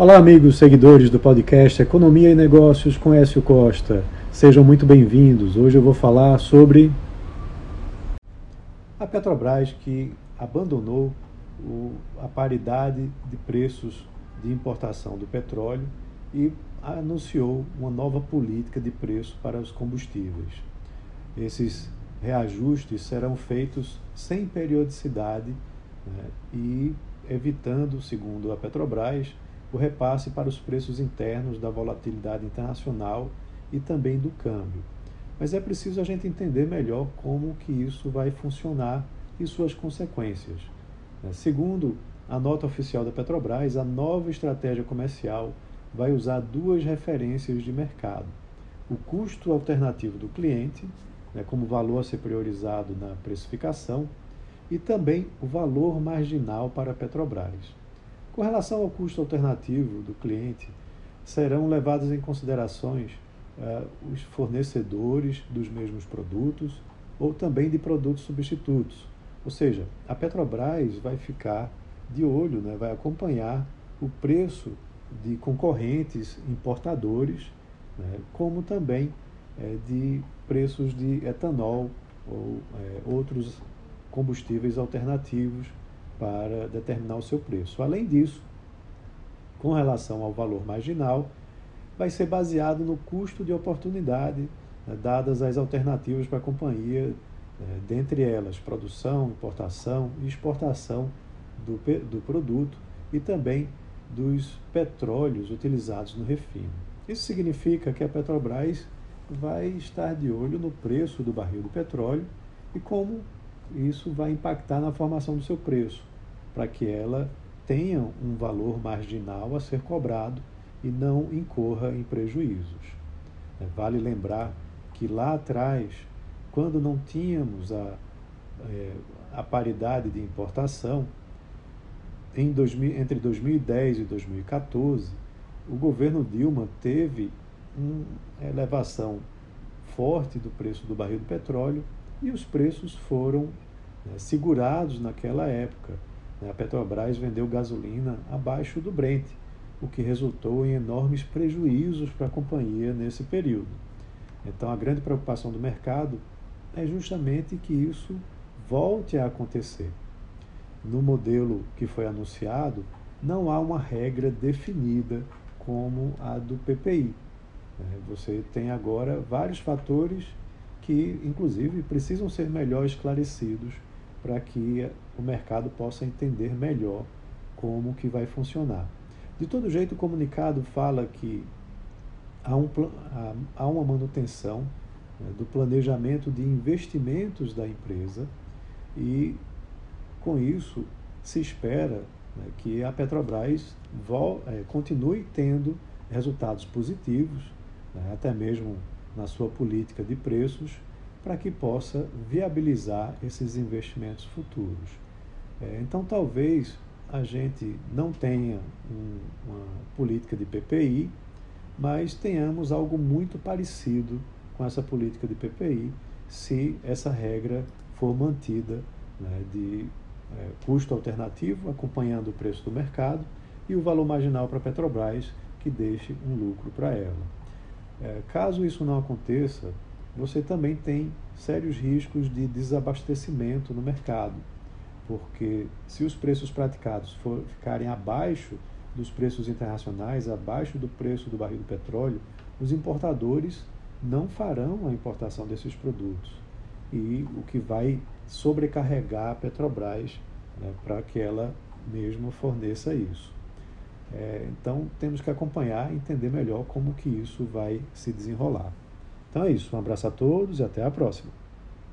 Olá, amigos seguidores do podcast Economia e Negócios com Écio Costa. Sejam muito bem-vindos. Hoje eu vou falar sobre a Petrobras que abandonou o, a paridade de preços de importação do petróleo e anunciou uma nova política de preço para os combustíveis. Esses reajustes serão feitos sem periodicidade né, e evitando, segundo a Petrobras, o repasse para os preços internos da volatilidade internacional e também do câmbio. Mas é preciso a gente entender melhor como que isso vai funcionar e suas consequências. Né? Segundo a nota oficial da Petrobras, a nova estratégia comercial vai usar duas referências de mercado: o custo alternativo do cliente, né, como valor a ser priorizado na precificação, e também o valor marginal para a Petrobras. Com relação ao custo alternativo do cliente, serão levados em considerações uh, os fornecedores dos mesmos produtos ou também de produtos substitutos. Ou seja, a Petrobras vai ficar de olho, né, vai acompanhar o preço de concorrentes importadores, né, como também é, de preços de etanol ou é, outros combustíveis alternativos para determinar o seu preço. Além disso, com relação ao valor marginal, vai ser baseado no custo de oportunidade né, dadas as alternativas para a companhia, né, dentre elas produção, importação e exportação do, do produto e também dos petróleos utilizados no refino. Isso significa que a Petrobras vai estar de olho no preço do barril do petróleo e como isso vai impactar na formação do seu preço para que ela tenha um valor marginal a ser cobrado e não incorra em prejuízos. É, vale lembrar que lá atrás, quando não tínhamos a, é, a paridade de importação, em 2000, entre 2010 e 2014, o governo Dilma teve uma elevação forte do preço do barril do petróleo e os preços foram né, segurados naquela época a Petrobras vendeu gasolina abaixo do Brent, o que resultou em enormes prejuízos para a companhia nesse período. Então, a grande preocupação do mercado é justamente que isso volte a acontecer. No modelo que foi anunciado, não há uma regra definida como a do PPI. É, você tem agora vários fatores que, inclusive, precisam ser melhor esclarecidos para que o mercado possa entender melhor como que vai funcionar. De todo jeito, o comunicado fala que há, um, há uma manutenção né, do planejamento de investimentos da empresa e, com isso, se espera né, que a Petrobras vol, é, continue tendo resultados positivos, né, até mesmo na sua política de preços, para que possa viabilizar esses investimentos futuros. É, então, talvez a gente não tenha um, uma política de PPI, mas tenhamos algo muito parecido com essa política de PPI, se essa regra for mantida né, de é, custo alternativo, acompanhando o preço do mercado, e o valor marginal para a Petrobras, que deixe um lucro para ela. É, caso isso não aconteça, você também tem sérios riscos de desabastecimento no mercado, porque se os preços praticados for, ficarem abaixo dos preços internacionais, abaixo do preço do barril do petróleo, os importadores não farão a importação desses produtos. E o que vai sobrecarregar a Petrobras né, para que ela mesma forneça isso. É, então temos que acompanhar e entender melhor como que isso vai se desenrolar. Então é isso. Um abraço a todos e até a próxima.